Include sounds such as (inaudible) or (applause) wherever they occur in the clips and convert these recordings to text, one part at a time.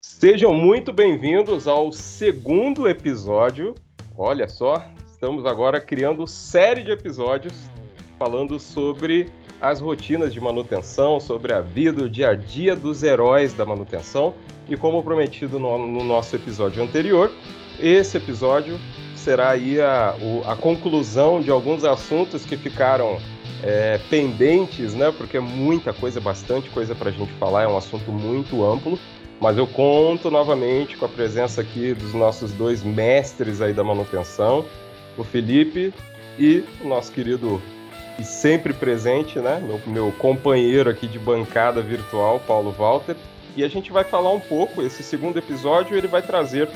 Sejam muito bem-vindos ao segundo episódio. Olha só, estamos agora criando série de episódios falando sobre as rotinas de manutenção, sobre a vida, o dia a dia dos heróis da manutenção. E como prometido no, no nosso episódio anterior, esse episódio será aí a, a conclusão de alguns assuntos que ficaram é, pendentes, né? Porque é muita coisa, bastante coisa para a gente falar, é um assunto muito amplo. Mas eu conto novamente com a presença aqui dos nossos dois mestres aí da manutenção, o Felipe e o nosso querido e sempre presente, né? Meu, meu companheiro aqui de bancada virtual, Paulo Walter. E a gente vai falar um pouco, esse segundo episódio ele vai trazer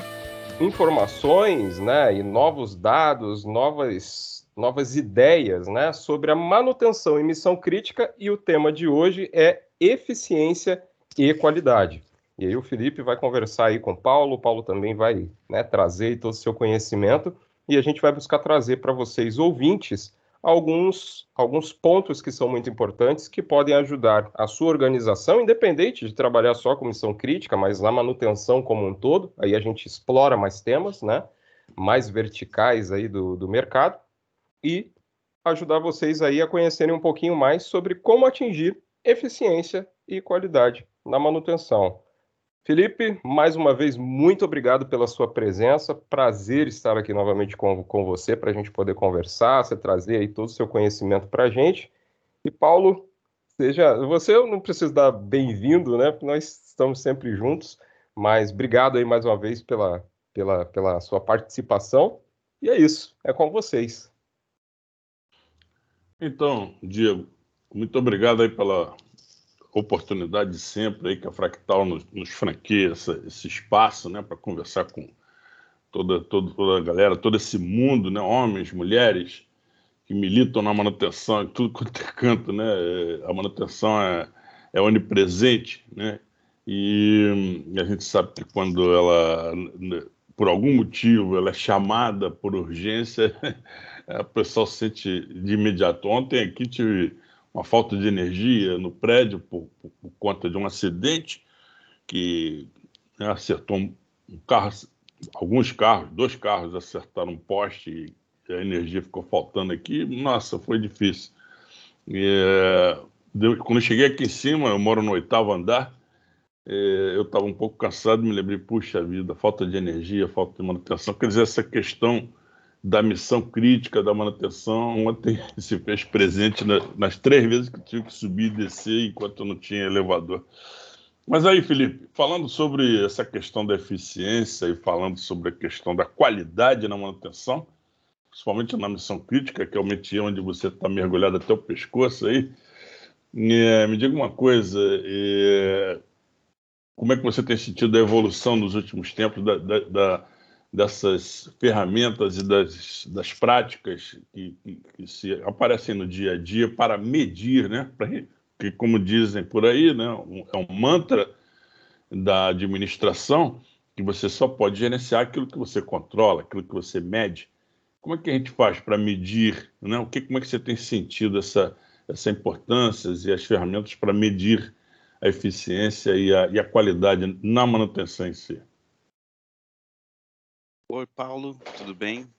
informações, né, e novos dados, novas, novas ideias, né, sobre a manutenção e missão crítica e o tema de hoje é eficiência e qualidade. E aí o Felipe vai conversar aí com o Paulo, o Paulo também vai né, trazer todo o seu conhecimento e a gente vai buscar trazer para vocês, ouvintes, alguns, alguns pontos que são muito importantes que podem ajudar a sua organização, independente de trabalhar só com missão crítica, mas na manutenção como um todo, aí a gente explora mais temas, né? Mais verticais aí do, do mercado e ajudar vocês aí a conhecerem um pouquinho mais sobre como atingir eficiência e qualidade na manutenção. Felipe, mais uma vez, muito obrigado pela sua presença. Prazer estar aqui novamente com, com você para a gente poder conversar, você trazer aí todo o seu conhecimento para a gente. E Paulo, seja, você não precisa dar bem-vindo, né? Nós estamos sempre juntos, mas obrigado aí mais uma vez pela, pela, pela sua participação. E é isso, é com vocês. Então, Diego, muito obrigado aí pela oportunidade sempre aí que a Fractal nos, nos franqueia esse espaço, né, para conversar com toda, toda, toda a galera, todo esse mundo, né, homens, mulheres que militam na manutenção, tudo quanto é canto, né, a manutenção é, é onipresente, né, e a gente sabe que quando ela, por algum motivo, ela é chamada por urgência, (laughs) o pessoal sente de imediato. Ontem aqui tive uma falta de energia no prédio por, por, por conta de um acidente que né, acertou um, carro, alguns carros, dois carros acertaram um poste e a energia ficou faltando aqui. Nossa, foi difícil. E, é, quando eu cheguei aqui em cima, eu moro no oitavo andar, é, eu estava um pouco cansado, me lembrei, puxa vida, falta de energia, falta de manutenção. Quer dizer, essa questão da missão crítica da manutenção ontem (laughs) se fez presente na, nas três vezes que tive que subir e descer enquanto não tinha elevador. Mas aí, Felipe, falando sobre essa questão da eficiência e falando sobre a questão da qualidade na manutenção, principalmente na missão crítica, que é o métier onde você está mergulhado até o pescoço aí, é, me diga uma coisa, é, como é que você tem sentido a evolução nos últimos tempos da, da, da dessas ferramentas e das, das práticas que, que, que, se aparecem no dia a dia para medir, né? Pra, que, como dizem por aí, né? Um, é um mantra da administração que você só pode gerenciar aquilo que você controla, aquilo que você mede. Como é que a gente faz para medir, né? O que, como é que você tem sentido essa, essa importância e as ferramentas para medir a eficiência e a, e a qualidade na manutenção em si? Oi, Paulo, tudo bem?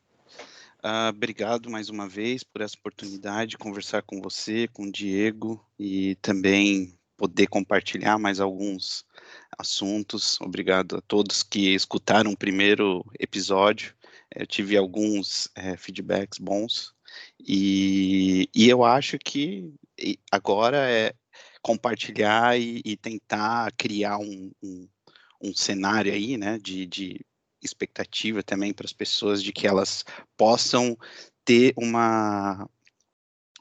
Uh, obrigado mais uma vez por essa oportunidade de conversar com você, com o Diego e também poder compartilhar mais alguns assuntos. Obrigado a todos que escutaram o primeiro episódio. Eu tive alguns é, feedbacks bons e, e eu acho que agora é compartilhar e, e tentar criar um, um, um cenário aí, né, de, de expectativa também para as pessoas de que elas possam ter uma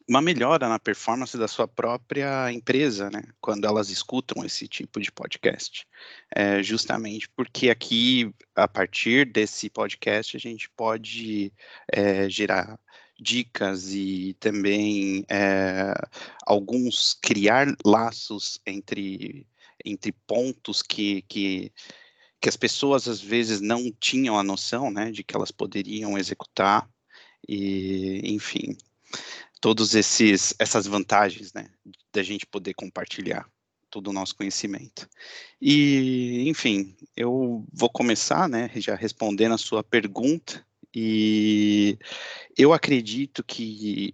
uma melhora na performance da sua própria empresa, né? Quando elas escutam esse tipo de podcast, é, justamente porque aqui a partir desse podcast a gente pode é, gerar dicas e também é, alguns criar laços entre entre pontos que, que que as pessoas às vezes não tinham a noção, né, de que elas poderiam executar e, enfim, todos esses essas vantagens, né, da gente poder compartilhar todo o nosso conhecimento. E, enfim, eu vou começar, né, já respondendo a sua pergunta, e eu acredito que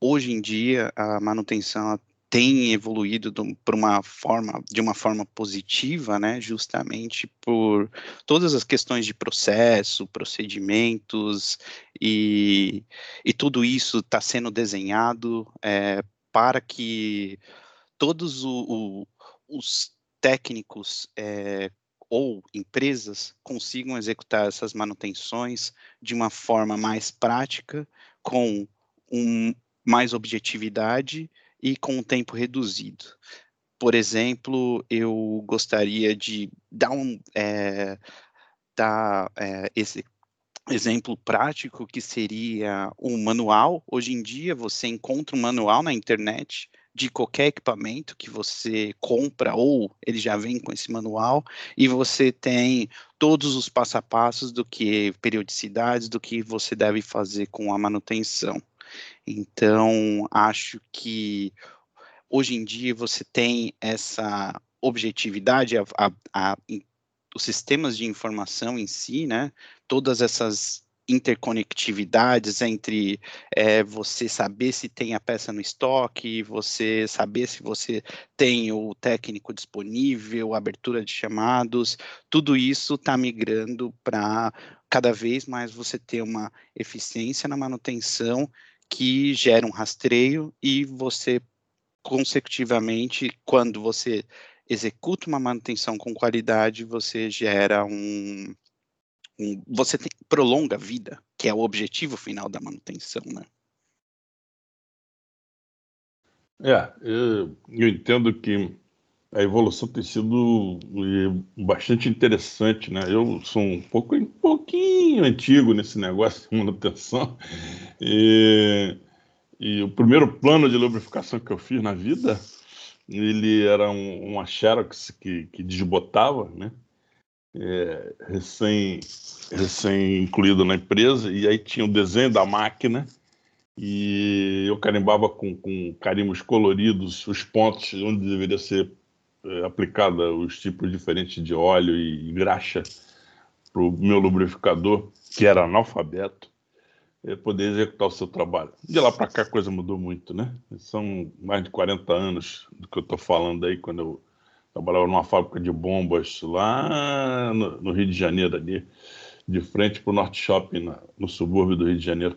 hoje em dia a manutenção tem evoluído por uma forma, de uma forma positiva, né, justamente por todas as questões de processo, procedimentos e, e tudo isso está sendo desenhado é, para que todos o, o, os técnicos é, ou empresas consigam executar essas manutenções de uma forma mais prática, com um, mais objetividade e com um tempo reduzido. Por exemplo, eu gostaria de dar um é, dar, é, esse exemplo prático que seria um manual. Hoje em dia você encontra um manual na internet de qualquer equipamento que você compra ou ele já vem com esse manual e você tem todos os passo a passos do que periodicidades do que você deve fazer com a manutenção. Então, acho que hoje em dia você tem essa objetividade, a, a, a, os sistemas de informação em si, né? Todas essas interconectividades entre é, você saber se tem a peça no estoque, você saber se você tem o técnico disponível, abertura de chamados, tudo isso está migrando para cada vez mais você ter uma eficiência na manutenção que gera um rastreio e você, consecutivamente, quando você executa uma manutenção com qualidade, você gera um, um você tem, prolonga a vida, que é o objetivo final da manutenção, né? É, eu, eu entendo que a evolução tem sido bastante interessante, né? Eu sou um pouco, um pouquinho antigo nesse negócio de manutenção e, e o primeiro plano de lubrificação que eu fiz na vida, ele era um, uma Xerox que, que desbotava, né? É, recém, recém incluído na empresa. E aí tinha o desenho da máquina. E eu carimbava com, com carimbos coloridos os pontos onde deveria ser é, aplicada os tipos diferentes de óleo e graxa para o meu lubrificador, que era analfabeto, poder executar o seu trabalho. De lá para cá a coisa mudou muito, né? São mais de 40 anos do que eu estou falando aí, quando eu trabalhava numa fábrica de bombas lá no, no Rio de Janeiro, ali, de frente para o Norte Shopping, na, no subúrbio do Rio de Janeiro.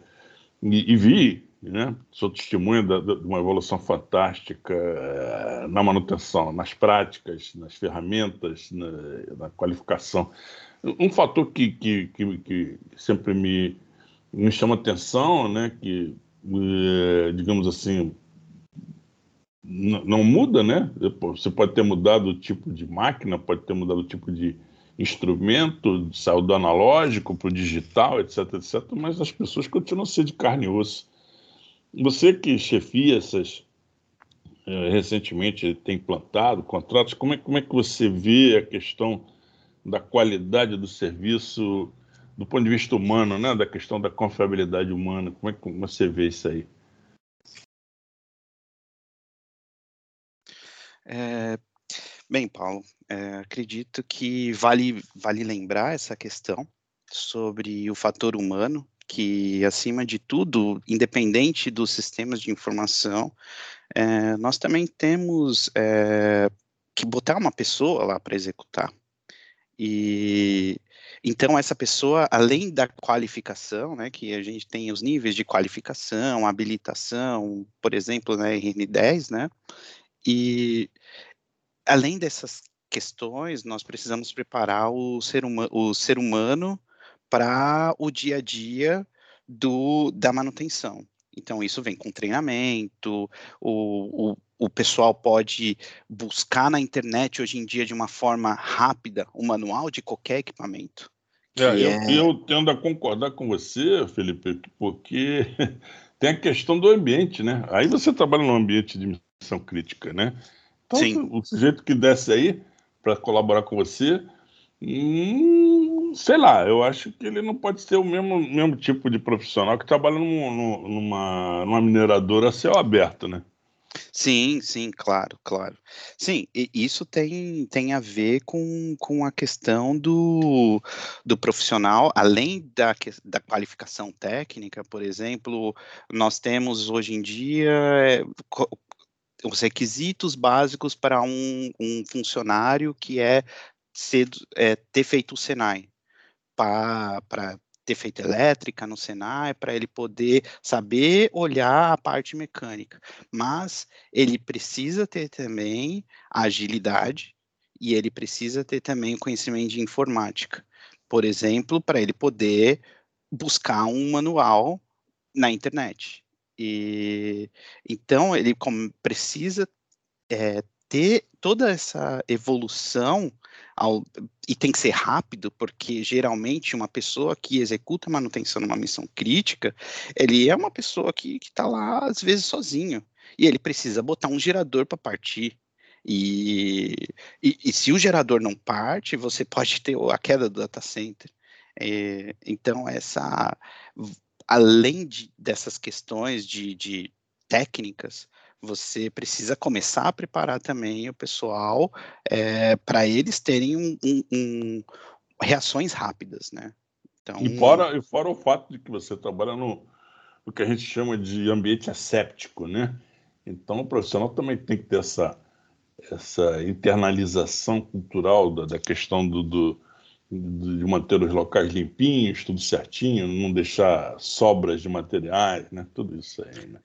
E, e vi né? Sou testemunha de uma evolução fantástica eh, na manutenção, nas práticas, nas ferramentas, na, na qualificação. Um fator que, que, que, que sempre me, me chama atenção, né, que, eh, digamos assim, não muda, né? Você pode ter mudado o tipo de máquina, pode ter mudado o tipo de instrumento, saiu do analógico para o digital, etc, etc, mas as pessoas continuam a ser de carne e osso. Você que chefia essas, é, recentemente tem plantado contratos, como é, como é que você vê a questão da qualidade do serviço do ponto de vista humano, né? da questão da confiabilidade humana? Como é que você vê isso aí? É, bem, Paulo, é, acredito que vale, vale lembrar essa questão sobre o fator humano que, acima de tudo, independente dos sistemas de informação, é, nós também temos é, que botar uma pessoa lá para executar. E então essa pessoa, além da qualificação, né, que a gente tem os níveis de qualificação, habilitação, por exemplo, na né, RN10, né, e além dessas questões, nós precisamos preparar o ser, uma, o ser humano para o dia a dia do, da manutenção. Então, isso vem com treinamento, o, o, o pessoal pode buscar na internet hoje em dia de uma forma rápida o manual de qualquer equipamento. É, eu, é... eu tendo a concordar com você, Felipe, porque (laughs) tem a questão do ambiente, né? Aí você trabalha num ambiente de missão crítica, né? Então, Sim. o sujeito que desce aí para colaborar com você, hum, sei lá, eu acho que ele não pode ser o mesmo, mesmo tipo de profissional que trabalha num, numa, numa mineradora a céu aberto, né? Sim, sim, claro, claro. Sim, isso tem, tem a ver com, com a questão do, do profissional, além da, da qualificação técnica, por exemplo, nós temos hoje em dia é, os requisitos básicos para um, um funcionário que é, ser, é ter feito o Senai para ter feito elétrica no Senai, para ele poder saber olhar a parte mecânica. Mas ele precisa ter também agilidade e ele precisa ter também conhecimento de informática. Por exemplo, para ele poder buscar um manual na internet. E então ele precisa é, ter toda essa evolução ao, e tem que ser rápido, porque geralmente uma pessoa que executa manutenção numa missão crítica, ele é uma pessoa que está lá às vezes sozinho e ele precisa botar um gerador para partir. E, e, e, se o gerador não parte, você (laughs) pode ter a queda do data center. É, então, essa, além de, dessas questões de, de técnicas, você precisa começar a preparar também o pessoal é, para eles terem um, um, um, reações rápidas, né? Então... E, fora, e fora o fato de que você trabalha no, no que a gente chama de ambiente asséptico, né? Então o profissional também tem que ter essa, essa internalização cultural da, da questão do, do, de manter os locais limpinhos, tudo certinho, não deixar sobras de materiais, né? Tudo isso aí, né?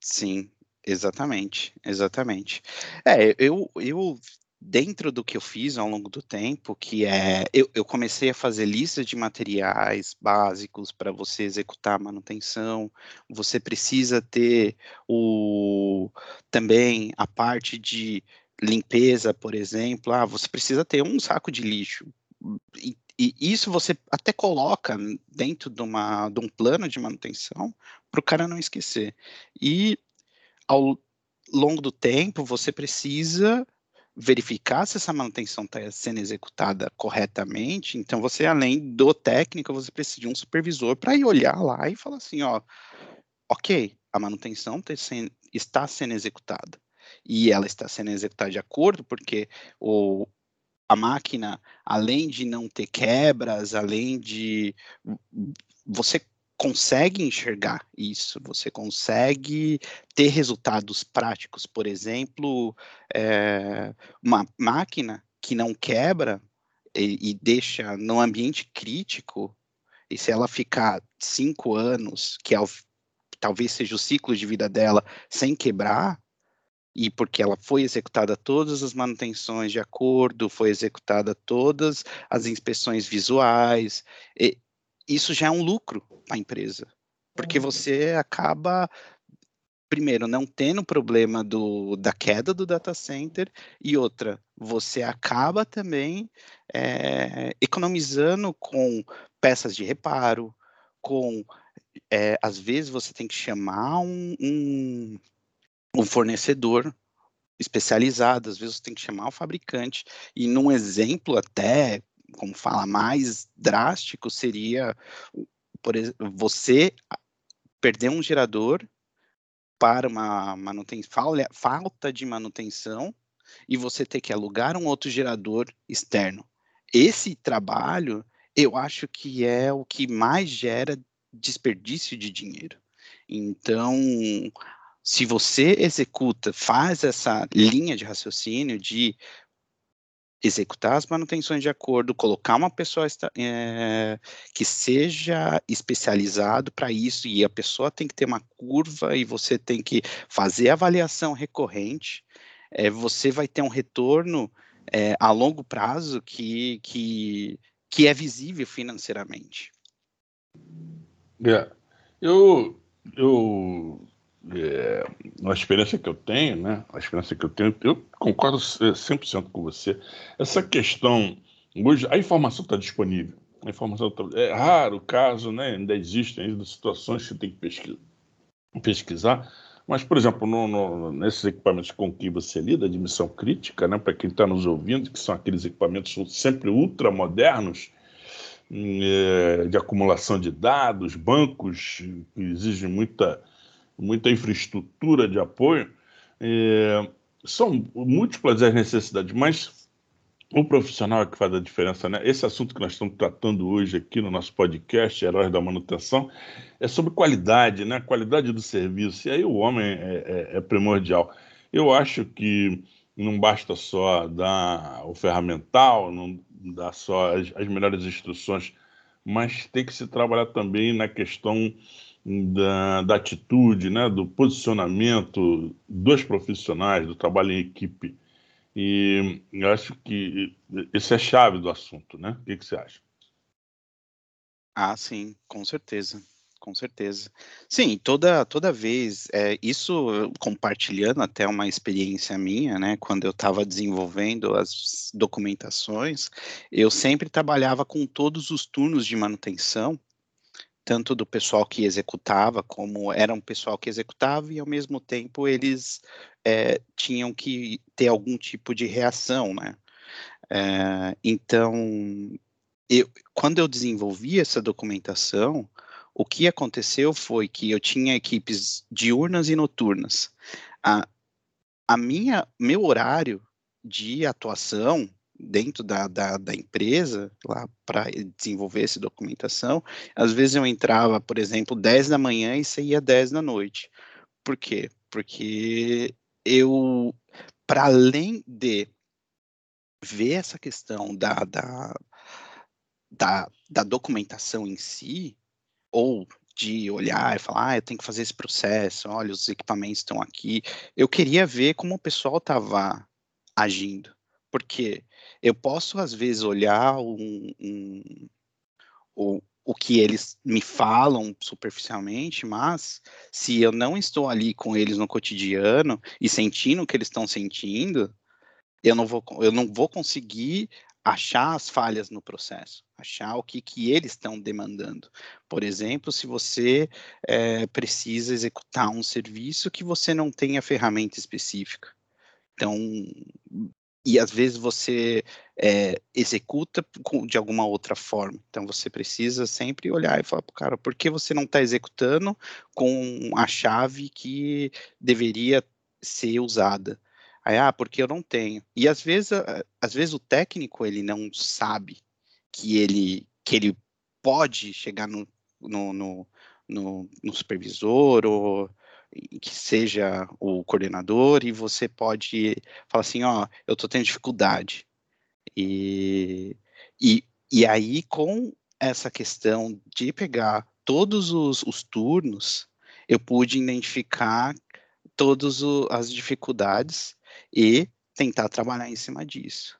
Sim, Exatamente, exatamente. É, eu, eu dentro do que eu fiz ao longo do tempo, que é eu, eu comecei a fazer listas de materiais básicos para você executar a manutenção. Você precisa ter o também a parte de limpeza, por exemplo. Ah, você precisa ter um saco de lixo. E, e isso você até coloca dentro de, uma, de um plano de manutenção para o cara não esquecer. E ao longo do tempo, você precisa verificar se essa manutenção está sendo executada corretamente. Então, você, além do técnico, você precisa de um supervisor para ir olhar lá e falar assim, ó, ok, a manutenção tá está sendo executada. E ela está sendo executada de acordo, porque o, a máquina, além de não ter quebras, além de você consegue enxergar isso, você consegue ter resultados práticos. Por exemplo, é, uma máquina que não quebra e, e deixa no ambiente crítico, e se ela ficar cinco anos, que é o, talvez seja o ciclo de vida dela, sem quebrar, e porque ela foi executada todas as manutenções de acordo, foi executada todas as inspeções visuais, e, isso já é um lucro para a empresa, porque uhum. você acaba primeiro não tendo problema do, da queda do data center e outra você acaba também é, economizando com peças de reparo, com é, às vezes você tem que chamar um, um, um fornecedor especializado, às vezes você tem que chamar o fabricante e num exemplo até como fala, mais drástico seria, por exemplo, você perder um gerador para uma manutenção, falta de manutenção e você ter que alugar um outro gerador externo. Esse trabalho, eu acho que é o que mais gera desperdício de dinheiro. Então, se você executa, faz essa linha de raciocínio de executar as manutenções de acordo, colocar uma pessoa é, que seja especializado para isso e a pessoa tem que ter uma curva e você tem que fazer avaliação recorrente, é, você vai ter um retorno é, a longo prazo que, que, que é visível financeiramente. É. Eu, eu é, a experiência que eu tenho, né? A experiência que eu tenho, eu concordo 100% com você. Essa questão, hoje a informação está disponível. A informação tá, é raro o caso, né? Ainda existem ainda situações que você tem que pesquisar. pesquisar. Mas, por exemplo, no, no, nesses equipamentos com que você lida, de missão crítica, né? Para quem está nos ouvindo, que são aqueles equipamentos sempre ultra modernos, é, de acumulação de dados, bancos que exigem muita muita infraestrutura de apoio, É, são múltiplas as necessidades, mas o profissional é que faz a diferença, né? Esse assunto que nós estamos tratando hoje aqui no nosso podcast, Heróis da Manutenção, é sobre qualidade, né? Qualidade do serviço. E aí o homem é, é, é primordial. Eu acho que não basta só dar o ferramental, não dá só as, as melhores instruções, mas tem que se trabalhar também na questão da, da atitude, né, do posicionamento dos profissionais, do trabalho em equipe. E eu acho que isso é chave do assunto, né? O que, que você acha? Ah, sim, com certeza com certeza. Sim, toda, toda vez, é, isso compartilhando até uma experiência minha, né, quando eu estava desenvolvendo as documentações, eu sempre trabalhava com todos os turnos de manutenção, tanto do pessoal que executava, como era um pessoal que executava, e ao mesmo tempo eles é, tinham que ter algum tipo de reação, né. É, então, eu, quando eu desenvolvi essa documentação, o que aconteceu foi que eu tinha equipes diurnas e noturnas. A, a minha, meu horário de atuação dentro da, da, da empresa, lá para desenvolver essa documentação, às vezes eu entrava, por exemplo, 10 da manhã e saía 10 da noite. Por quê? Porque eu, para além de ver essa questão da, da, da, da documentação em si, ou de olhar e falar, ah, eu tenho que fazer esse processo, olha, os equipamentos estão aqui. Eu queria ver como o pessoal estava agindo, porque eu posso, às vezes, olhar um, um, o, o que eles me falam superficialmente, mas se eu não estou ali com eles no cotidiano e sentindo o que eles estão sentindo, eu não vou, eu não vou conseguir achar as falhas no processo, achar o que, que eles estão demandando. Por exemplo, se você é, precisa executar um serviço que você não tem a ferramenta específica. Então, e às vezes você é, executa de alguma outra forma. Então você precisa sempre olhar e falar, cara, por que você não está executando com a chave que deveria ser usada? Aí, ah, porque eu não tenho. E às vezes, às vezes o técnico ele não sabe que ele que ele pode chegar no, no, no, no, no supervisor ou que seja o coordenador e você pode falar assim, ó, eu tô tendo dificuldade. E, e, e aí, com essa questão de pegar todos os, os turnos, eu pude identificar todas as dificuldades e tentar trabalhar em cima disso.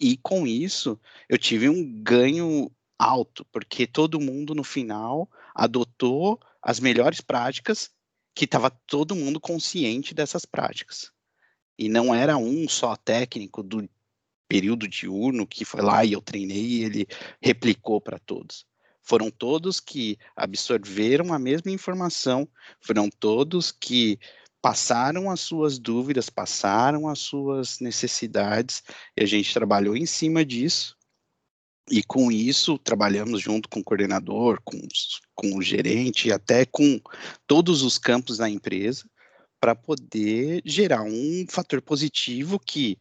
E com isso, eu tive um ganho alto, porque todo mundo no final adotou as melhores práticas, que estava todo mundo consciente dessas práticas. E não era um só técnico do período diurno que foi lá e eu treinei e ele replicou para todos. Foram todos que absorveram a mesma informação, foram todos que passaram as suas dúvidas, passaram as suas necessidades, e a gente trabalhou em cima disso. E com isso, trabalhamos junto com o coordenador, com, com o gerente, até com todos os campos da empresa, para poder gerar um fator positivo que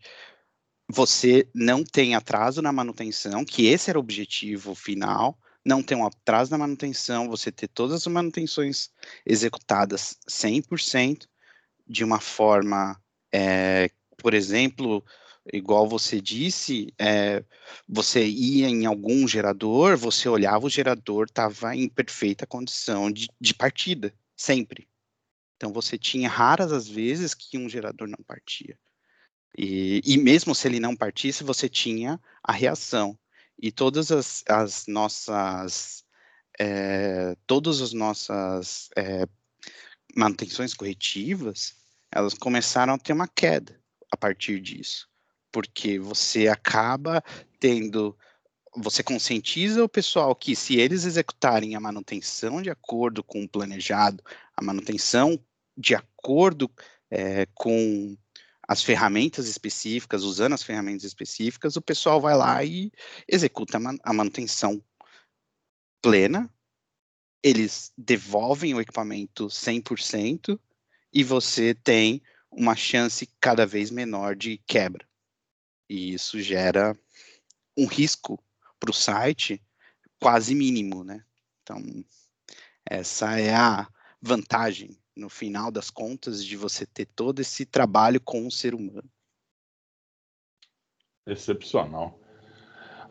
você não tem atraso na manutenção, que esse era o objetivo final, não tem um atraso na manutenção, você ter todas as manutenções executadas 100%, de uma forma, é, por exemplo, igual você disse, é, você ia em algum gerador, você olhava o gerador, estava em perfeita condição de, de partida, sempre. Então você tinha raras as vezes que um gerador não partia. E, e mesmo se ele não partisse, você tinha a reação. E todas as, as nossas, é, todas as nossas é, manutenções corretivas, elas começaram a ter uma queda a partir disso, porque você acaba tendo você conscientiza o pessoal que se eles executarem a manutenção de acordo com o planejado, a manutenção de acordo é, com as ferramentas específicas, usando as ferramentas específicas, o pessoal vai lá e executa a manutenção plena, eles devolvem o equipamento 100%, e você tem uma chance cada vez menor de quebra. E isso gera um risco para o site quase mínimo, né? Então, essa é a vantagem, no final das contas, de você ter todo esse trabalho com o ser humano. Excepcional.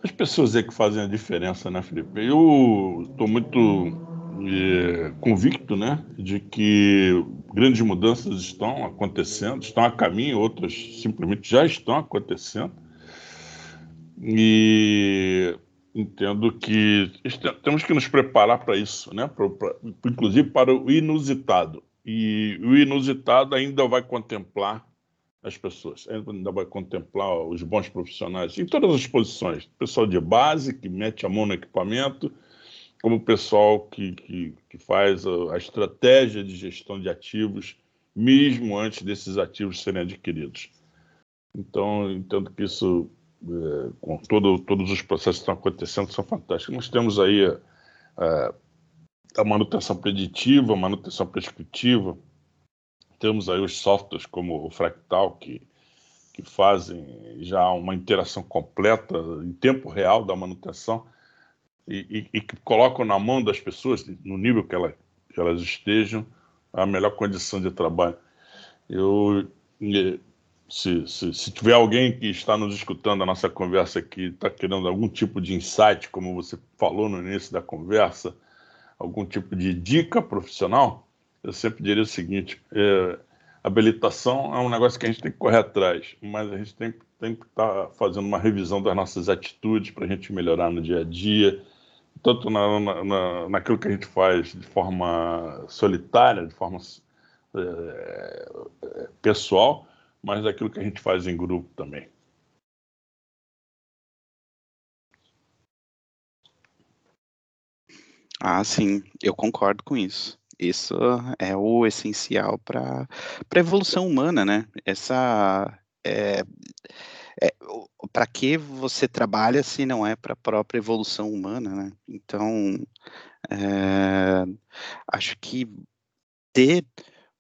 As pessoas é que fazem a diferença, né, Felipe? Eu estou muito é, convicto, né, de que grandes mudanças estão acontecendo, estão a caminho, outras simplesmente já estão acontecendo. E entendo que temos que nos preparar para isso, né? Pra, pra, inclusive para o inusitado. E o inusitado ainda vai contemplar as pessoas, ainda vai contemplar os bons profissionais em todas as posições. Pessoal de base que mete a mão no equipamento, como o pessoal que, que, que faz a, a estratégia de gestão de ativos, mesmo antes desses ativos serem adquiridos. Então, entendo que isso é, com todo, todos os processos que estão acontecendo, são fantásticos. Nós temos aí é, a manutenção preditiva, a manutenção prescritiva, temos aí os softwares como o Fractal, que, que fazem já uma interação completa em tempo real da manutenção e, e, e que colocam na mão das pessoas, no nível que, que elas estejam, a melhor condição de trabalho. Eu se, se, se, tiver alguém que está nos escutando a nossa conversa aqui, está querendo algum tipo de insight, como você falou no início da conversa, algum tipo de dica profissional, eu sempre diria o seguinte: é, habilitação é um negócio que a gente tem que correr atrás, mas a gente tem, tem que estar tá fazendo uma revisão das nossas atitudes para a gente melhorar no dia a dia, tanto na, na, na, naquilo que a gente faz de forma solitária, de forma é, pessoal, mas daquilo que a gente faz em grupo também. Ah, sim, eu concordo com isso. Isso é o essencial para a evolução humana, né? Essa é, é, para que você trabalha se não é para a própria evolução humana, né? Então, é, acho que ter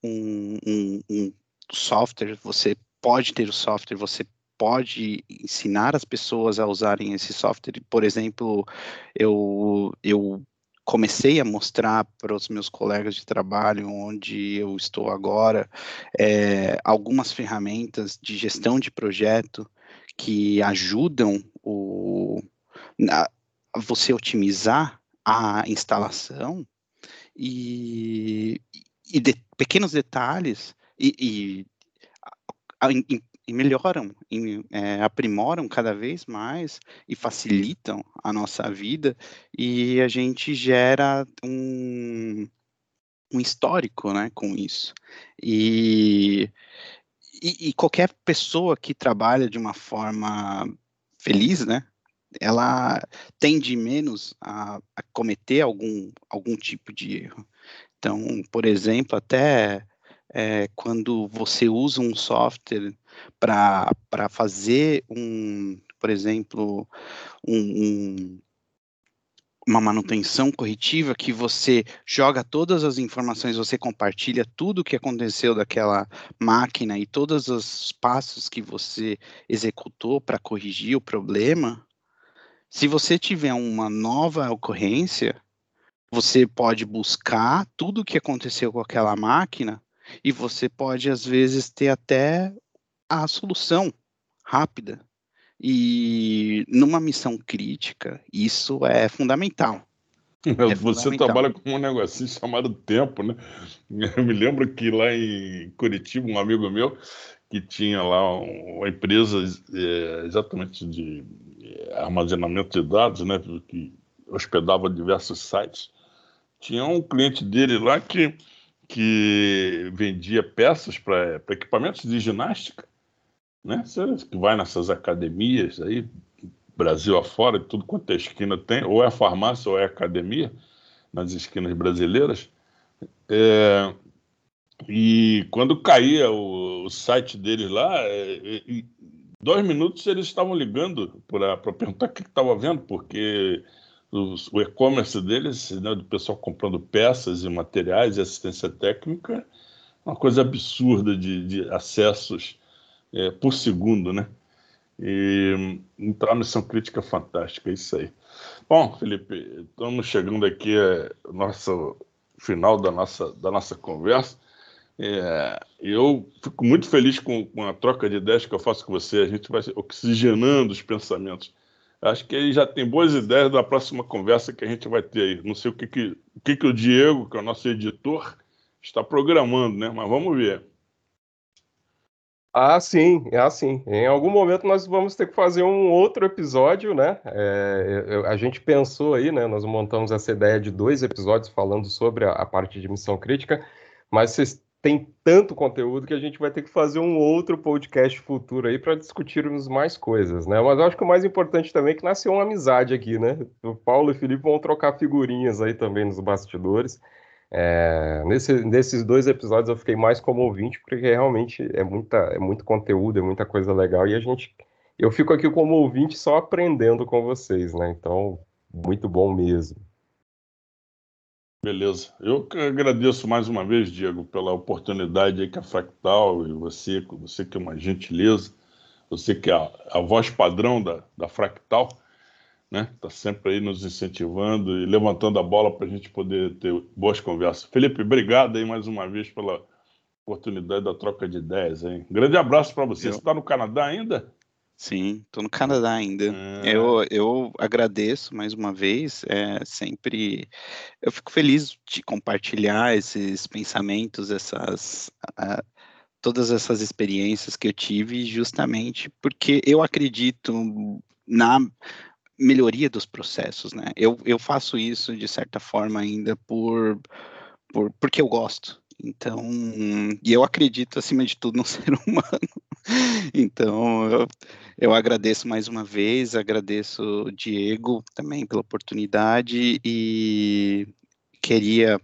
um, um, um software, você pode ter o software, você pode ensinar as pessoas a usarem esse software. Por exemplo, eu, eu comecei a mostrar para os meus colegas de trabalho, onde eu estou agora, é, algumas ferramentas de gestão de projeto que ajudam o, a, você otimizar a instalação e, e de, pequenos detalhes e, e, e melhoram, é, aprimoram cada vez mais e facilitam a nossa vida e a gente gera um, um histórico né, com isso. E, e, e, qualquer pessoa que trabalha de uma forma feliz, né, ela tende menos a, a cometer algum, algum tipo de erro. Então, por exemplo, até é, quando você usa um software para fazer um, por exemplo, um, um, uma manutenção corretiva que você joga todas as informações, você compartilha tudo o que aconteceu daquela máquina e todos os passos que você executou para corrigir o problema. Se você tiver uma nova ocorrência, você pode buscar tudo o que aconteceu com aquela máquina e você pode, às vezes, ter até a solução rápida. E numa missão crítica, isso é fundamental. (laughs) É você trabalha com um negocinho chamado tempo, né? (laughs) Eu me lembro que lá em Curitiba, um amigo meu que tinha lá uma empresa é, exatamente de é, armazenamento de dados, né? Que hospedava diversos sites. Tinha um cliente dele lá que que vendia peças para equipamentos de ginástica, né? Que vai nessas academias aí, Brasil afora, tudo quanto é esquina tem, ou é farmácia ou é academia, nas esquinas brasileiras. É, e quando caía o, o site deles lá, é, em dois minutos eles estavam ligando para perguntar o que estava vendo, porque os, o e-commerce deles, né, do pessoal comprando peças e materiais e assistência técnica, uma coisa absurda de, de acessos é, por segundo, né? E entrar na missão crítica fantástica, é isso aí. Bom, Felipe, estamos chegando aqui ao nosso final da nossa, da nossa conversa. É, eu fico muito feliz com, com, a troca de ideias que eu faço com você. A gente vai oxigenando os pensamentos. Acho que aí já tem boas ideias da próxima conversa que a gente vai ter aí. Não sei o que, que, o, que, que o Diego, que é o nosso editor, está programando, né? Mas vamos ver. Ah, sim, é assim. Em algum momento nós vamos ter que fazer um outro episódio, né? É, a gente pensou aí, né? Nós montamos essa ideia de dois episódios falando sobre a, a parte de missão crítica, mas vocês têm tanto conteúdo que a gente vai ter que fazer um outro podcast futuro aí para discutirmos mais coisas, né? Mas eu acho que o mais importante também é que nasceu uma amizade aqui, né? O Paulo e o Felipe vão trocar figurinhas aí também nos bastidores. É, nesse, nesses dois episódios eu fiquei mais como ouvinte, porque realmente é, muita, é muito conteúdo, é muita coisa legal, e a gente. Eu fico aqui como ouvinte só aprendendo com vocês, né? Então, muito bom mesmo. Beleza. Eu agradeço mais uma vez, Diego, pela oportunidade que a Fractal e você, você que é uma gentileza, você que é a, a voz padrão da, da Fractal, né? Está sempre aí nos incentivando e levantando a bola para a gente poder ter boas conversas. Felipe, obrigado aí mais uma vez pela oportunidade da troca de ideias. Hein? Grande abraço para você. Eu... Você está no Canadá ainda? Sim, estou no Canadá ainda. É... Eu, eu agradeço mais uma vez. É sempre eu fico feliz de compartilhar esses pensamentos, essas uh, todas essas experiências que eu tive, justamente porque eu acredito na melhoria dos processos, né? Eu, eu faço isso de certa forma ainda por, por porque eu gosto. Então, e eu acredito acima de tudo (laughs) no ser humano. Então, eu, eu agradeço mais uma vez, agradeço o Diego também pela oportunidade e queria,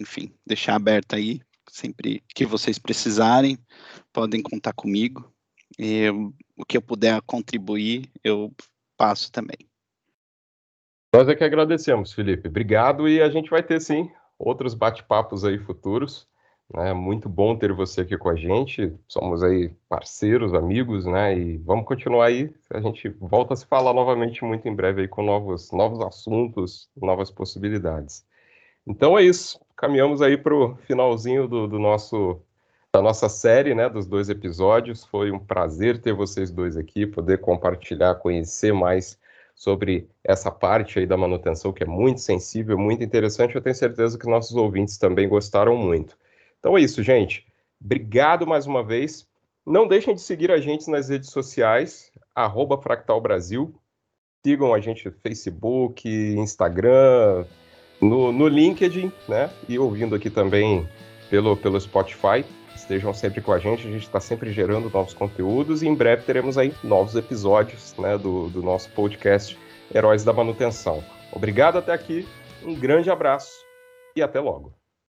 enfim, deixar aberto aí, sempre que vocês precisarem, podem contar comigo. E, o que eu puder contribuir, eu passo também. Nós é que agradecemos, Felipe. Obrigado e a gente vai ter sim outros bate-papos aí futuros. Né? Muito bom ter você aqui com a gente. Somos aí parceiros, amigos, né? E vamos continuar aí. A gente volta a se falar novamente muito em breve aí com novos, novos assuntos, novas possibilidades. Então é isso. Caminhamos aí para o finalzinho do, do nosso da nossa série, né, dos dois episódios. Foi um prazer ter vocês dois aqui, poder compartilhar, conhecer mais sobre essa parte aí da manutenção que é muito sensível, muito interessante. Eu tenho certeza que nossos ouvintes também gostaram muito. Então é isso, gente. Obrigado mais uma vez. Não deixem de seguir a gente nas redes sociais, arroba Fractal Brasil. Sigam a gente no Facebook, Instagram, no, no LinkedIn, né? E ouvindo aqui também pelo, pelo Spotify estejam sempre com a gente, a gente está sempre gerando novos conteúdos e em breve teremos aí novos episódios né, do, do nosso podcast Heróis da Manutenção. Obrigado até aqui, um grande abraço e até logo.